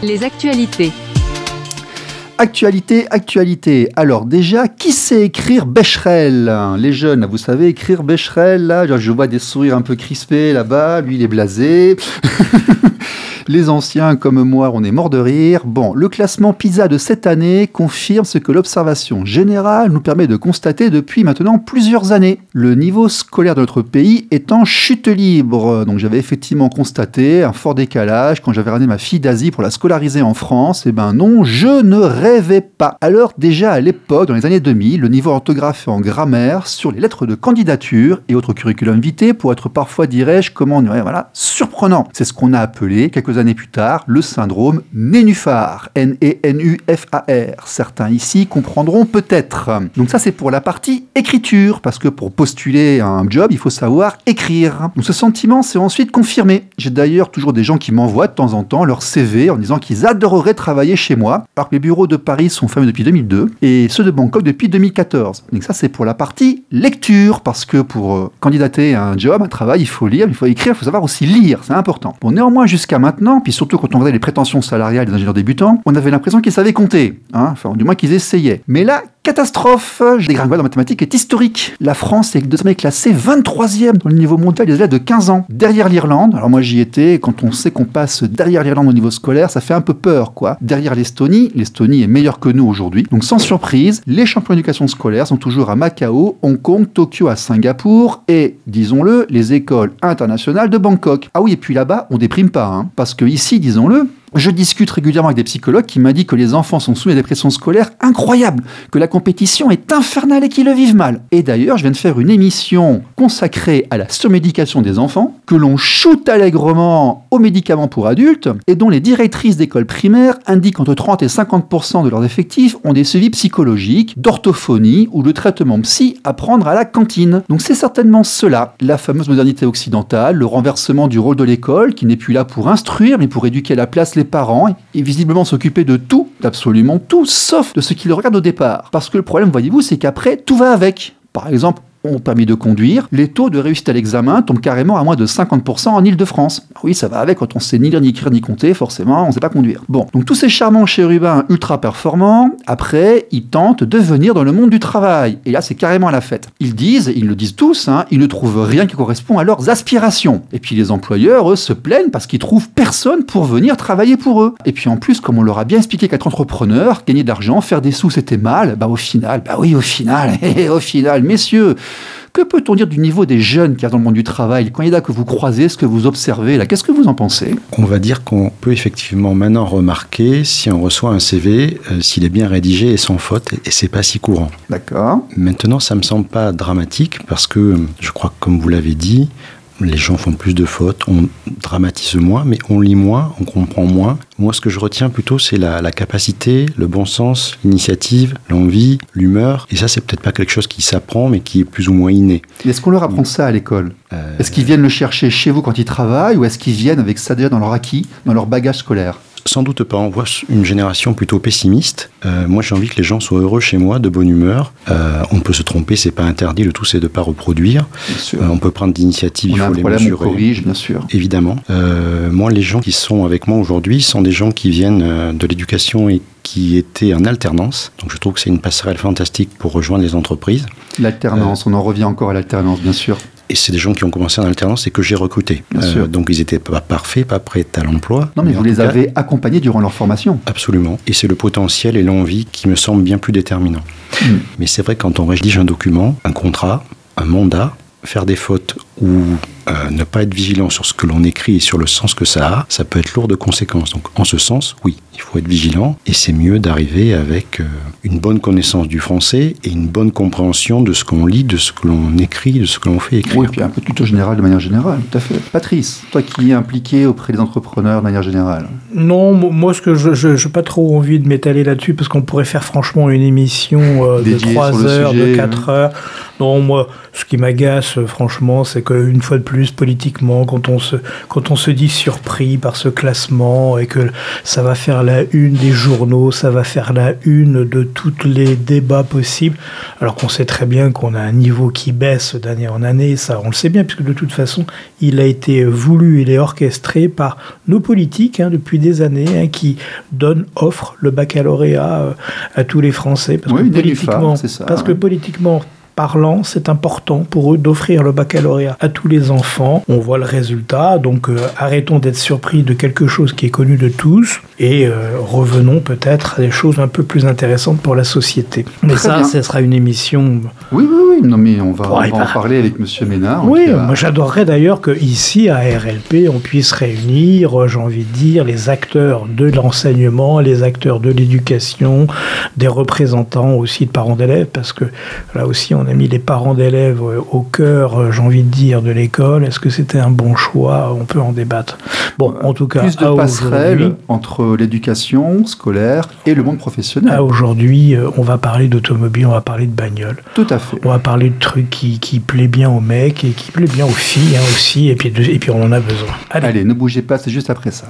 Les actualités. Actualité, actualité. Alors déjà, qui sait écrire Becherel? Les jeunes, vous savez écrire Becherel, là, je vois des sourires un peu crispés là-bas, lui il est blasé. Les anciens comme moi, on est mort de rire. Bon, le classement PISA de cette année confirme ce que l'observation générale nous permet de constater depuis maintenant plusieurs années. Le niveau scolaire de notre pays est en chute libre. Donc j'avais effectivement constaté un fort décalage quand j'avais ramené ma fille d'Asie pour la scolariser en France. Eh ben non, je ne rêvais pas. Alors déjà à l'époque, dans les années 2000, le niveau orthographe en grammaire sur les lettres de candidature et autres curriculum vitae pour être parfois, dirais-je, comment voilà, surprenant. C'est ce qu'on a appelé quelques années plus tard le syndrome nénuphar. N-E-N-U-F-A-R. Certains ici comprendront peut-être. Donc ça c'est pour la partie écriture, parce que pour postuler un job, il faut savoir écrire. Donc ce sentiment s'est ensuite confirmé. J'ai d'ailleurs toujours des gens qui m'envoient de temps en temps leur CV en disant qu'ils adoreraient travailler chez moi, alors que les bureaux de Paris sont fermés depuis 2002 et ceux de Bangkok depuis 2014. Donc ça c'est pour la partie lecture, parce que pour euh, candidater à un job, un travail, il faut lire, il faut écrire, il faut savoir aussi lire, c'est important. Bon néanmoins jusqu'à maintenant, puis surtout quand on regardait les prétentions salariales des ingénieurs débutants, on avait l'impression qu'ils savaient compter, hein, enfin du moins qu'ils essayaient. Mais là, catastrophe Dégringolade en mathématiques est historique. La France est désormais classée 23e dans le niveau mondial des élèves de 15 ans, derrière l'Irlande. Alors moi j'y étais, quand on sait qu'on passe derrière l'Irlande au niveau scolaire, ça fait un peu peur, quoi. Derrière l'Estonie, l'Estonie est meilleure que nous aujourd'hui. Donc sans surprise, les champions d'éducation scolaire sont toujours à Macao, Hong Kong, Tokyo à Singapour et, disons-le, les écoles internationales de Bangkok. Ah oui, et puis là-bas, on déprime pas, hein, parce que ici, disons-le, je discute régulièrement avec des psychologues qui dit que les enfants sont soumis à des pressions scolaires incroyables, que la compétition est infernale et qu'ils le vivent mal. Et d'ailleurs, je viens de faire une émission consacrée à la surmédication des enfants, que l'on shoot allègrement aux médicaments pour adultes, et dont les directrices d'écoles primaires indiquent entre 30 et 50% de leurs effectifs ont des suivis psychologiques, d'orthophonie ou de traitement psy à prendre à la cantine. Donc c'est certainement cela, la fameuse modernité occidentale, le renversement du rôle de l'école, qui n'est plus là pour instruire, mais pour éduquer à la place les parents et visiblement s'occuper de tout, d'absolument tout, sauf de ce qui le regarde au départ. Parce que le problème, voyez-vous, c'est qu'après, tout va avec. Par exemple, ont permis de conduire, les taux de réussite à l'examen tombent carrément à moins de 50% en Ile-de-France. Oui, ça va avec, quand on sait ni lire, ni écrire, ni compter, forcément, on ne sait pas conduire. Bon, donc tous ces charmants chérubins ultra performants, après, ils tentent de venir dans le monde du travail. Et là, c'est carrément à la fête. Ils disent, ils le disent tous, hein, ils ne trouvent rien qui correspond à leurs aspirations. Et puis les employeurs, eux, se plaignent parce qu'ils trouvent personne pour venir travailler pour eux. Et puis en plus, comme on leur a bien expliqué qu'être entrepreneur, gagner de l'argent, faire des sous, c'était mal, bah au final, bah oui, au final, au final, messieurs, que peut-on dire du niveau des jeunes qui sont dans le monde du travail, les candidats que vous croisez, ce que vous observez là? Qu'est-ce que vous en pensez? On va dire qu'on peut effectivement maintenant remarquer si on reçoit un CV, euh, s'il est bien rédigé et sans faute, et c'est pas si courant. D'accord. Maintenant, ça me semble pas dramatique parce que je crois que, comme vous l'avez dit, les gens font plus de fautes, on dramatise moins, mais on lit moins, on comprend moins. Moi, ce que je retiens plutôt, c'est la, capacité, le bon sens, l'initiative, l'envie, l'humeur. Et ça, c'est peut-être pas quelque chose qui s'apprend, mais qui est plus ou moins inné. Est-ce qu'on leur apprend ça à l'école? Euh, Est-ce qu'ils viennent le chercher chez vous quand ils travaillent, ou est-ce qu'ils viennent avec ça déjà dans leur acquis, dans leur bagage scolaire? Sans doute pas. On voit une génération plutôt pessimiste. Euh, moi, j'ai envie que les gens soient heureux chez moi, de bonne humeur. Euh, on peut se tromper, c'est pas interdit. Le tout, c'est de pas reproduire. Euh, on peut prendre d'initiatives, il faut les problème, mesurer. On corrige, bien sûr. Évidemment. moi, les gens qui sont avec moi aujourd'hui sont des gens qui viennent de l'éducation et qui étaient en alternance. Donc, je trouve que c'est une passerelle fantastique pour rejoindre les entreprises. L'alternance, on en revient encore à l'alternance, bien sûr. Et c'est des gens qui ont commencé en alternance et que j'ai recrutés. Euh, donc ils n'étaient pas parfaits, pas prêts à l'emploi. Non, mais, vous les avez accompagnés durant leur formation. Absolument. Et c'est le potentiel et l'envie qui me semblent bien plus déterminants. Hmm. Mais c'est vrai, quand on rédige un document, un contrat, un mandat, faire des fautes ou euh, ne pas être vigilant sur ce que l'on écrit et sur le sens que ça a, ça peut être lourd de conséquences. Donc en ce sens, oui, il faut être vigilant et c'est mieux d'arriver avec euh, une bonne connaissance du français et une bonne compréhension de ce qu'on lit, de ce que l'on écrit, de ce que l'on fait écrire. Oui, et puis un peu tuto général de manière générale, tout à fait. Patrice, toi qui es impliqué auprès des entrepreneurs de manière générale. Non, moi ce que je n'ai pas trop envie de m'étaler là-dessus parce qu'on pourrait faire franchement une émission euh, de 3 heures, de 4 heures. Non, moi, ce qui m'agace, franchement, c'est qu'une fois de plus, politiquement, quand on, se, quand on se dit surpris par ce classement et que ça va faire la une des journaux, ça va faire la une de tous les débats possibles, alors qu'on sait très bien qu'on a un niveau qui baisse d'année en année, ça on le sait bien, puisque de toute façon, il a été voulu, il est orchestré par nos politiques hein, depuis des années, hein, qui donne, offre le baccalauréat à tous les Français. Parce oui, que politiquement, ça, parce que politiquement parlant, c'est important pour eux d'offrir le baccalauréat à tous les enfants. On voit le résultat, donc euh, arrêtons d'être surpris de quelque chose qui est connu de tous et euh, revenons peut-être à des choses un peu plus intéressantes pour la société. Mais ça, ce sera une émission. Oui, oui, oui. Non, mais on va, en parler avec Monsieur Ménard. Oui, moi j'adorerais d'ailleurs qu'ici, à RLP, on puisse réunir, euh, j'ai envie de dire, les acteurs de l'enseignement, les acteurs de l'éducation, des représentants aussi de parents d'élèves, parce que là aussi, on a mis les parents d'élèves au cœur, euh, j'ai envie de dire, de l'école. Est-ce que c'était un bon choix? On peut en débattre. Bon, en tout cas, plus de passerelles entre l'éducation scolaire et le monde professionnel. Aujourd'hui, euh, on va parler d'automobile, on va parler de bagnole. Tout à fait. On va parler de trucs qui, qui plaît bien aux mecs et qui plaît bien aux filles hein, aussi, et puis, et puis on en a besoin. Allez, ne bougez pas, c'est juste après ça.